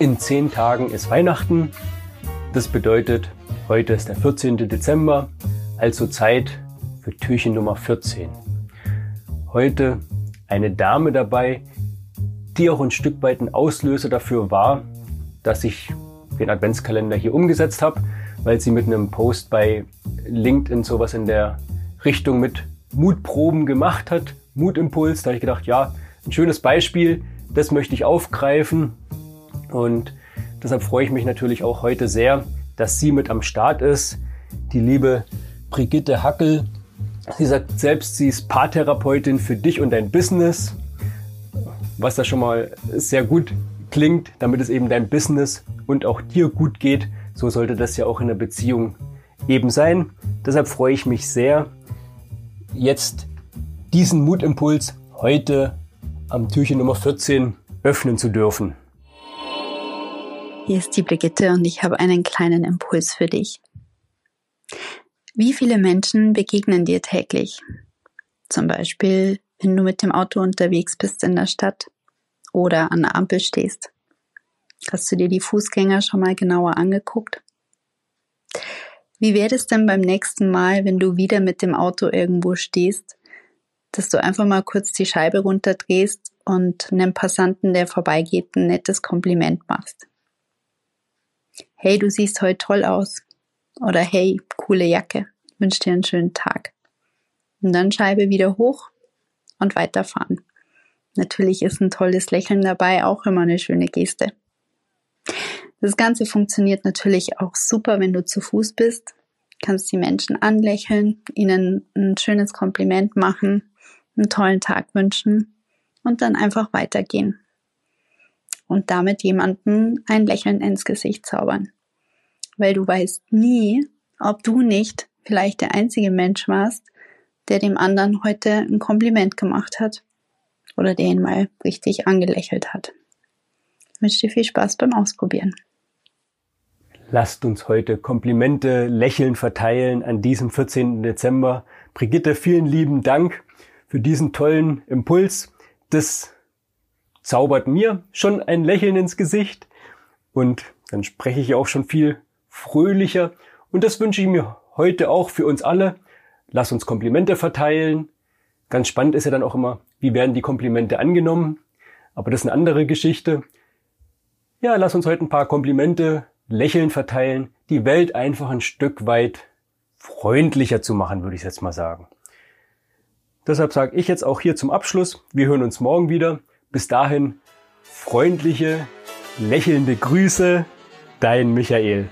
In zehn Tagen ist Weihnachten. Das bedeutet, heute ist der 14. Dezember, also Zeit für Türchen Nummer 14. Heute eine Dame dabei, die auch ein Stück weit ein Auslöser dafür war, dass ich den Adventskalender hier umgesetzt habe, weil sie mit einem Post bei LinkedIn sowas in der Richtung mit Mutproben gemacht hat, Mutimpuls. Da habe ich gedacht, ja, ein schönes Beispiel, das möchte ich aufgreifen und deshalb freue ich mich natürlich auch heute sehr, dass sie mit am Start ist. Die liebe Brigitte Hackel. Sie sagt selbst, sie ist Paartherapeutin für dich und dein Business. Was da schon mal sehr gut klingt, damit es eben dein Business und auch dir gut geht. So sollte das ja auch in der Beziehung eben sein. Deshalb freue ich mich sehr, jetzt diesen Mutimpuls heute am Türchen Nummer 14 öffnen zu dürfen. Hier ist die Brigitte und ich habe einen kleinen Impuls für dich. Wie viele Menschen begegnen dir täglich? Zum Beispiel, wenn du mit dem Auto unterwegs bist in der Stadt oder an der Ampel stehst. Hast du dir die Fußgänger schon mal genauer angeguckt? Wie wäre es denn beim nächsten Mal, wenn du wieder mit dem Auto irgendwo stehst, dass du einfach mal kurz die Scheibe runterdrehst und einem Passanten, der vorbeigeht, ein nettes Kompliment machst? Hey, du siehst heute toll aus. Oder hey, coole Jacke. Wünsch dir einen schönen Tag. Und dann Scheibe wieder hoch und weiterfahren. Natürlich ist ein tolles Lächeln dabei auch immer eine schöne Geste. Das Ganze funktioniert natürlich auch super, wenn du zu Fuß bist. Kannst die Menschen anlächeln, ihnen ein schönes Kompliment machen, einen tollen Tag wünschen und dann einfach weitergehen und damit jemanden ein Lächeln ins Gesicht zaubern. Weil du weißt nie, ob du nicht vielleicht der einzige Mensch warst, der dem anderen heute ein Kompliment gemacht hat oder der ihn mal richtig angelächelt hat. Ich wünsche dir viel Spaß beim Ausprobieren. Lasst uns heute Komplimente, Lächeln verteilen an diesem 14. Dezember. Brigitte, vielen lieben Dank für diesen tollen Impuls. Das zaubert mir schon ein Lächeln ins Gesicht und dann spreche ich auch schon viel fröhlicher und das wünsche ich mir heute auch für uns alle. Lass uns Komplimente verteilen. Ganz spannend ist ja dann auch immer, wie werden die Komplimente angenommen. Aber das ist eine andere Geschichte. Ja, lass uns heute ein paar Komplimente, Lächeln verteilen, die Welt einfach ein Stück weit freundlicher zu machen, würde ich jetzt mal sagen. Deshalb sage ich jetzt auch hier zum Abschluss, wir hören uns morgen wieder. Bis dahin freundliche, lächelnde Grüße, dein Michael.